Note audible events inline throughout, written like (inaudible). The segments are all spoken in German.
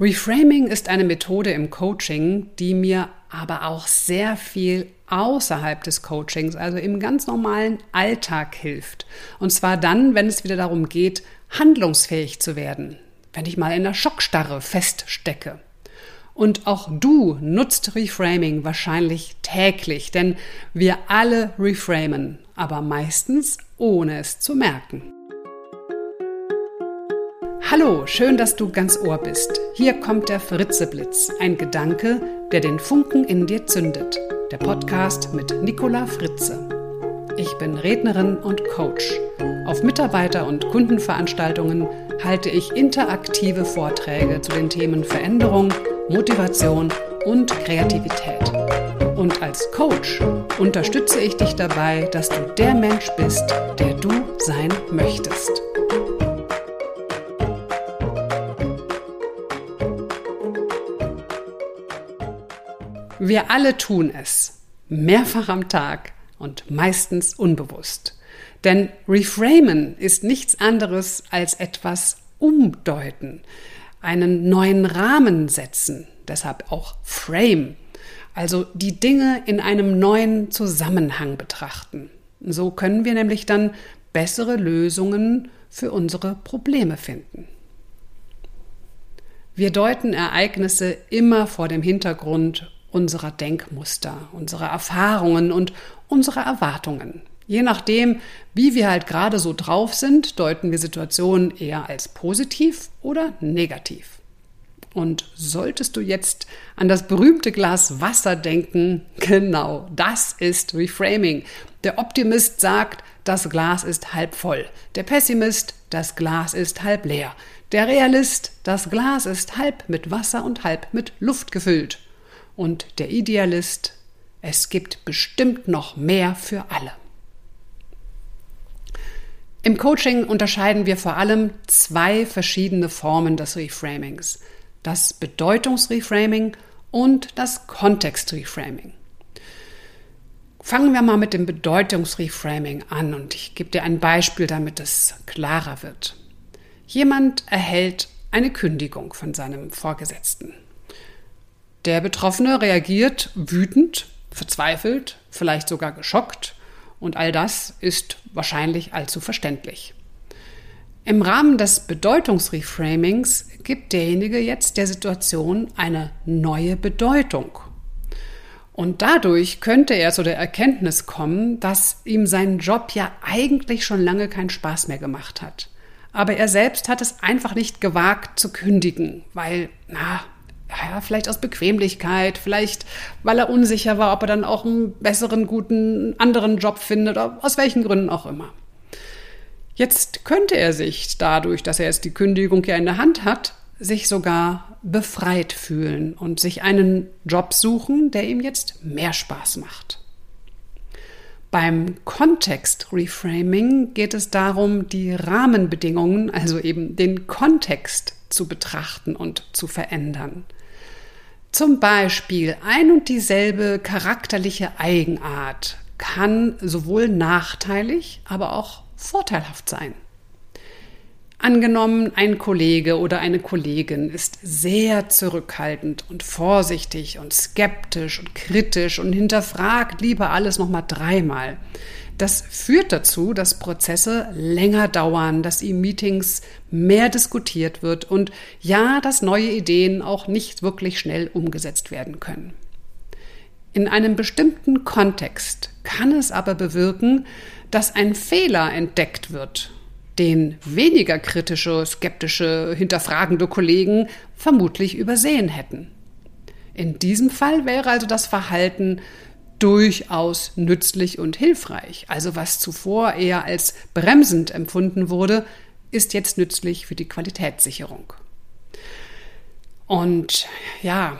Reframing ist eine Methode im Coaching, die mir aber auch sehr viel außerhalb des Coachings, also im ganz normalen Alltag hilft. Und zwar dann, wenn es wieder darum geht, handlungsfähig zu werden, wenn ich mal in der Schockstarre feststecke. Und auch du nutzt Reframing wahrscheinlich täglich, denn wir alle reframen, aber meistens ohne es zu merken. Hallo, schön, dass du ganz Ohr bist. Hier kommt der Fritzeblitz, ein Gedanke, der den Funken in dir zündet. Der Podcast mit Nicola Fritze. Ich bin Rednerin und Coach. Auf Mitarbeiter- und Kundenveranstaltungen halte ich interaktive Vorträge zu den Themen Veränderung, Motivation und Kreativität. Und als Coach unterstütze ich dich dabei, dass du der Mensch bist, der du sein möchtest. Wir alle tun es, mehrfach am Tag und meistens unbewusst. Denn Reframen ist nichts anderes als etwas umdeuten, einen neuen Rahmen setzen, deshalb auch Frame, also die Dinge in einem neuen Zusammenhang betrachten. So können wir nämlich dann bessere Lösungen für unsere Probleme finden. Wir deuten Ereignisse immer vor dem Hintergrund unserer Denkmuster, unserer Erfahrungen und unserer Erwartungen. Je nachdem, wie wir halt gerade so drauf sind, deuten wir Situationen eher als positiv oder negativ. Und solltest du jetzt an das berühmte Glas Wasser denken, (laughs) genau, das ist Reframing. Der Optimist sagt, das Glas ist halb voll. Der Pessimist, das Glas ist halb leer. Der Realist, das Glas ist halb mit Wasser und halb mit Luft gefüllt und der Idealist, es gibt bestimmt noch mehr für alle. Im Coaching unterscheiden wir vor allem zwei verschiedene Formen des Reframings. Das Bedeutungsreframing und das Kontextreframing. Fangen wir mal mit dem Bedeutungsreframing an und ich gebe dir ein Beispiel, damit es klarer wird. Jemand erhält eine Kündigung von seinem Vorgesetzten. Der Betroffene reagiert wütend, verzweifelt, vielleicht sogar geschockt und all das ist wahrscheinlich allzu verständlich. Im Rahmen des Bedeutungsreframings gibt derjenige jetzt der Situation eine neue Bedeutung. Und dadurch könnte er zu der Erkenntnis kommen, dass ihm sein Job ja eigentlich schon lange keinen Spaß mehr gemacht hat. Aber er selbst hat es einfach nicht gewagt zu kündigen, weil, na, ja, vielleicht aus Bequemlichkeit, vielleicht weil er unsicher war, ob er dann auch einen besseren, guten, anderen Job findet, oder aus welchen Gründen auch immer. Jetzt könnte er sich dadurch, dass er jetzt die Kündigung ja in der Hand hat, sich sogar befreit fühlen und sich einen Job suchen, der ihm jetzt mehr Spaß macht. Beim Kontext-Reframing geht es darum, die Rahmenbedingungen, also eben den Kontext zu betrachten und zu verändern. Zum Beispiel ein und dieselbe charakterliche Eigenart kann sowohl nachteilig, aber auch vorteilhaft sein. Angenommen, ein Kollege oder eine Kollegin ist sehr zurückhaltend und vorsichtig und skeptisch und kritisch und hinterfragt lieber alles nochmal dreimal. Das führt dazu, dass Prozesse länger dauern, dass in Meetings mehr diskutiert wird und ja, dass neue Ideen auch nicht wirklich schnell umgesetzt werden können. In einem bestimmten Kontext kann es aber bewirken, dass ein Fehler entdeckt wird, den weniger kritische, skeptische, hinterfragende Kollegen vermutlich übersehen hätten. In diesem Fall wäre also das Verhalten durchaus nützlich und hilfreich. Also was zuvor eher als bremsend empfunden wurde, ist jetzt nützlich für die Qualitätssicherung. Und ja,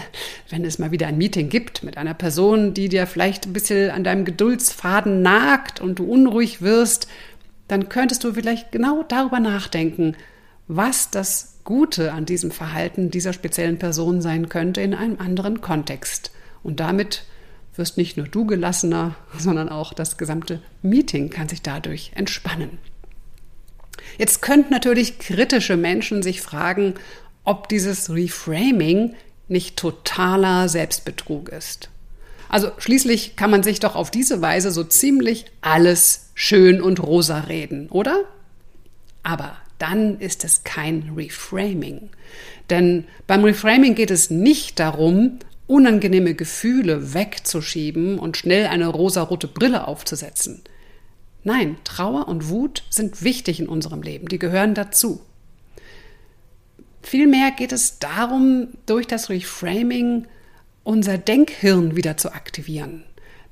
(laughs) wenn es mal wieder ein Meeting gibt mit einer Person, die dir vielleicht ein bisschen an deinem Geduldsfaden nagt und du unruhig wirst, dann könntest du vielleicht genau darüber nachdenken, was das Gute an diesem Verhalten dieser speziellen Person sein könnte in einem anderen Kontext. Und damit wirst nicht nur du gelassener, sondern auch das gesamte Meeting kann sich dadurch entspannen. Jetzt könnten natürlich kritische Menschen sich fragen, ob dieses Reframing nicht totaler Selbstbetrug ist. Also schließlich kann man sich doch auf diese Weise so ziemlich alles schön und rosa reden, oder? Aber dann ist es kein Reframing. Denn beim Reframing geht es nicht darum, unangenehme Gefühle wegzuschieben und schnell eine rosarote Brille aufzusetzen. Nein, Trauer und Wut sind wichtig in unserem Leben, die gehören dazu. Vielmehr geht es darum, durch das Reframing unser Denkhirn wieder zu aktivieren.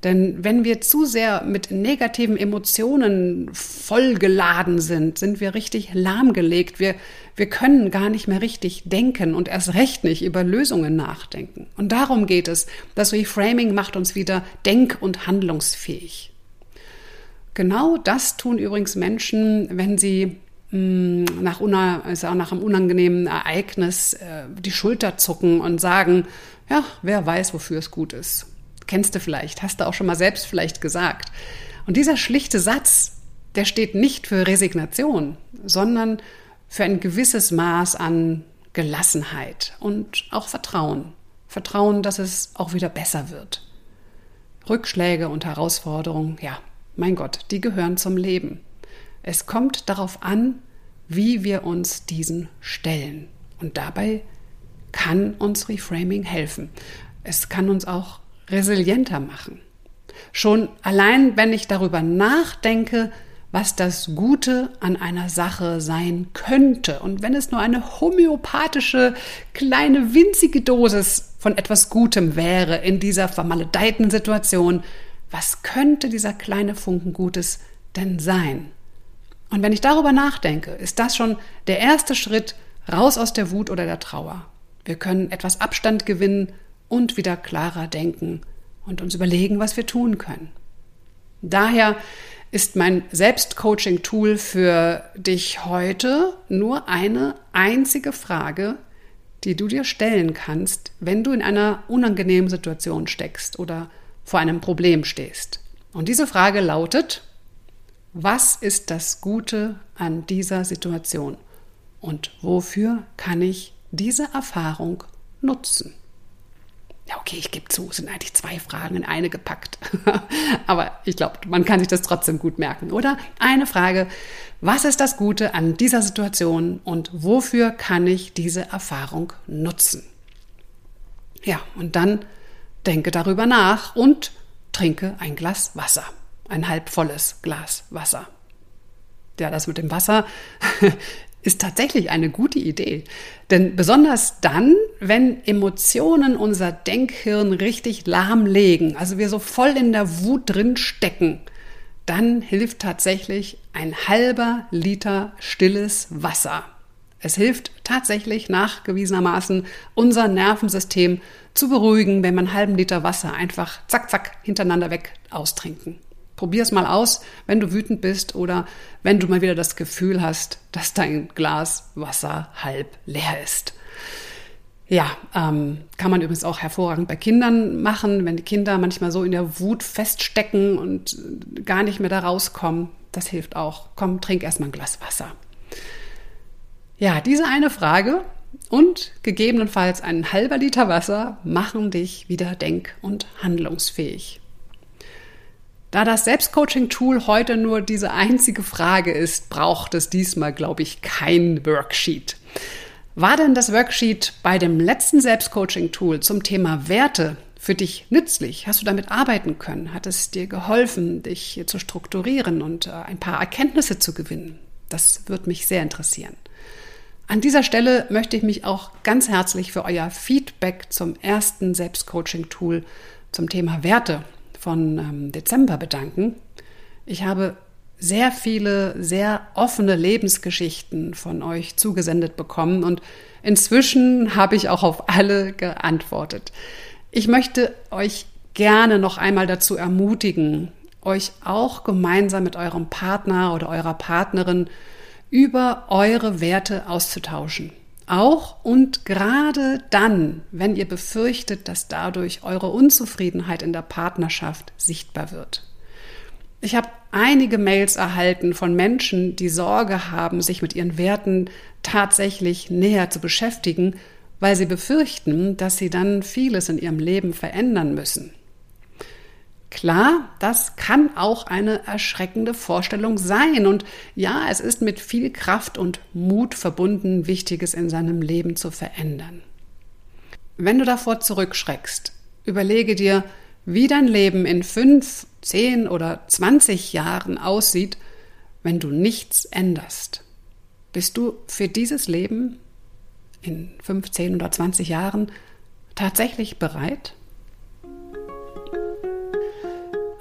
Denn wenn wir zu sehr mit negativen Emotionen vollgeladen sind, sind wir richtig lahmgelegt. Wir, wir können gar nicht mehr richtig denken und erst recht nicht über Lösungen nachdenken. Und darum geht es. Das Reframing macht uns wieder denk- und handlungsfähig. Genau das tun übrigens Menschen, wenn sie mm, nach, una, also nach einem unangenehmen Ereignis äh, die Schulter zucken und sagen, ja, wer weiß, wofür es gut ist. Kennst du vielleicht, hast du auch schon mal selbst vielleicht gesagt. Und dieser schlichte Satz, der steht nicht für Resignation, sondern für ein gewisses Maß an Gelassenheit und auch Vertrauen. Vertrauen, dass es auch wieder besser wird. Rückschläge und Herausforderungen, ja, mein Gott, die gehören zum Leben. Es kommt darauf an, wie wir uns diesen stellen. Und dabei kann uns Reframing helfen. Es kann uns auch resilienter machen. Schon allein, wenn ich darüber nachdenke, was das Gute an einer Sache sein könnte. Und wenn es nur eine homöopathische, kleine, winzige Dosis von etwas Gutem wäre in dieser vermaledeiten Situation, was könnte dieser kleine Funken Gutes denn sein? Und wenn ich darüber nachdenke, ist das schon der erste Schritt raus aus der Wut oder der Trauer. Wir können etwas Abstand gewinnen und wieder klarer denken und uns überlegen, was wir tun können. Daher ist mein Selbstcoaching-Tool für dich heute nur eine einzige Frage, die du dir stellen kannst, wenn du in einer unangenehmen Situation steckst oder vor einem Problem stehst. Und diese Frage lautet, was ist das Gute an dieser Situation und wofür kann ich diese Erfahrung nutzen? Ja, okay, ich gebe zu, es sind eigentlich zwei Fragen in eine gepackt. (laughs) Aber ich glaube, man kann sich das trotzdem gut merken, oder? Eine Frage, was ist das Gute an dieser Situation und wofür kann ich diese Erfahrung nutzen? Ja, und dann denke darüber nach und trinke ein Glas Wasser, ein halb volles Glas Wasser. Ja, das mit dem Wasser (laughs) ist tatsächlich eine gute Idee. Denn besonders dann, wenn Emotionen unser Denkhirn richtig lahmlegen, also wir so voll in der Wut drin stecken, dann hilft tatsächlich ein halber Liter stilles Wasser. Es hilft tatsächlich nachgewiesenermaßen, unser Nervensystem zu beruhigen, wenn man einen halben Liter Wasser einfach zack, zack hintereinander weg austrinken. Probier es mal aus, wenn du wütend bist oder wenn du mal wieder das Gefühl hast, dass dein Glas Wasser halb leer ist. Ja, ähm, kann man übrigens auch hervorragend bei Kindern machen, wenn die Kinder manchmal so in der Wut feststecken und gar nicht mehr da rauskommen. Das hilft auch. Komm, trink erstmal ein Glas Wasser. Ja, diese eine Frage und gegebenenfalls ein halber Liter Wasser machen dich wieder denk- und handlungsfähig. Da das Selbstcoaching-Tool heute nur diese einzige Frage ist, braucht es diesmal, glaube ich, kein Worksheet. War denn das Worksheet bei dem letzten Selbstcoaching-Tool zum Thema Werte für dich nützlich? Hast du damit arbeiten können? Hat es dir geholfen, dich zu strukturieren und äh, ein paar Erkenntnisse zu gewinnen? Das würde mich sehr interessieren. An dieser Stelle möchte ich mich auch ganz herzlich für euer Feedback zum ersten Selbstcoaching-Tool zum Thema Werte von ähm, Dezember bedanken. Ich habe sehr viele, sehr offene Lebensgeschichten von euch zugesendet bekommen und inzwischen habe ich auch auf alle geantwortet. Ich möchte euch gerne noch einmal dazu ermutigen, euch auch gemeinsam mit eurem Partner oder eurer Partnerin über eure Werte auszutauschen. Auch und gerade dann, wenn ihr befürchtet, dass dadurch eure Unzufriedenheit in der Partnerschaft sichtbar wird. Ich habe einige Mails erhalten von Menschen, die Sorge haben, sich mit ihren Werten tatsächlich näher zu beschäftigen, weil sie befürchten, dass sie dann vieles in ihrem Leben verändern müssen. Klar, das kann auch eine erschreckende Vorstellung sein. Und ja, es ist mit viel Kraft und Mut verbunden, Wichtiges in seinem Leben zu verändern. Wenn du davor zurückschreckst, überlege dir, wie dein Leben in fünf, zehn oder zwanzig Jahren aussieht, wenn du nichts änderst. Bist du für dieses Leben in 15 oder 20 Jahren tatsächlich bereit?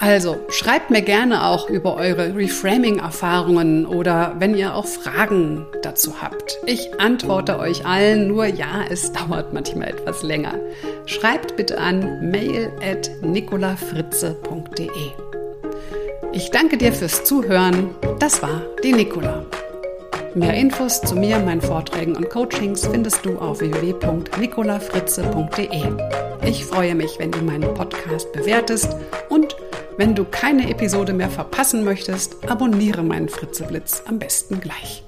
Also schreibt mir gerne auch über eure Reframing-Erfahrungen oder wenn ihr auch Fragen dazu habt. Ich antworte euch allen, nur ja, es dauert manchmal etwas länger. Schreibt bitte an mail at nicolafritze.de. Ich danke dir fürs Zuhören. Das war die Nicola. Mehr Infos zu mir, meinen Vorträgen und Coachings findest du auf www.nicolafritze.de. Ich freue mich, wenn du meinen Podcast bewertest und wenn du keine Episode mehr verpassen möchtest, abonniere meinen Fritzeblitz am besten gleich.